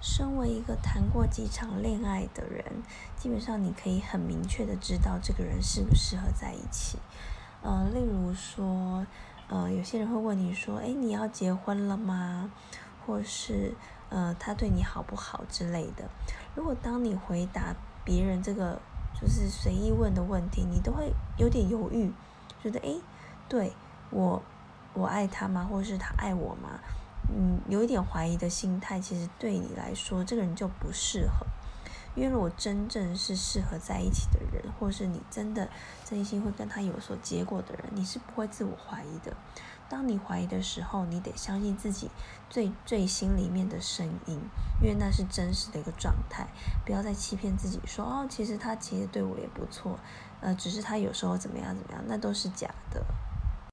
身为一个谈过几场恋爱的人，基本上你可以很明确的知道这个人适不适合在一起。呃，例如说，呃，有些人会问你说，哎，你要结婚了吗？或是，呃，他对你好不好之类的。如果当你回答别人这个就是随意问的问题，你都会有点犹豫，觉得，哎，对我，我爱他吗？或是他爱我吗？嗯，有一点怀疑的心态，其实对你来说，这个人就不适合。因为如果真正是适合在一起的人，或是你真的真心会跟他有所结果的人，你是不会自我怀疑的。当你怀疑的时候，你得相信自己最最心里面的声音，因为那是真实的一个状态。不要再欺骗自己说哦，其实他其实对我也不错，呃，只是他有时候怎么样怎么样，那都是假的。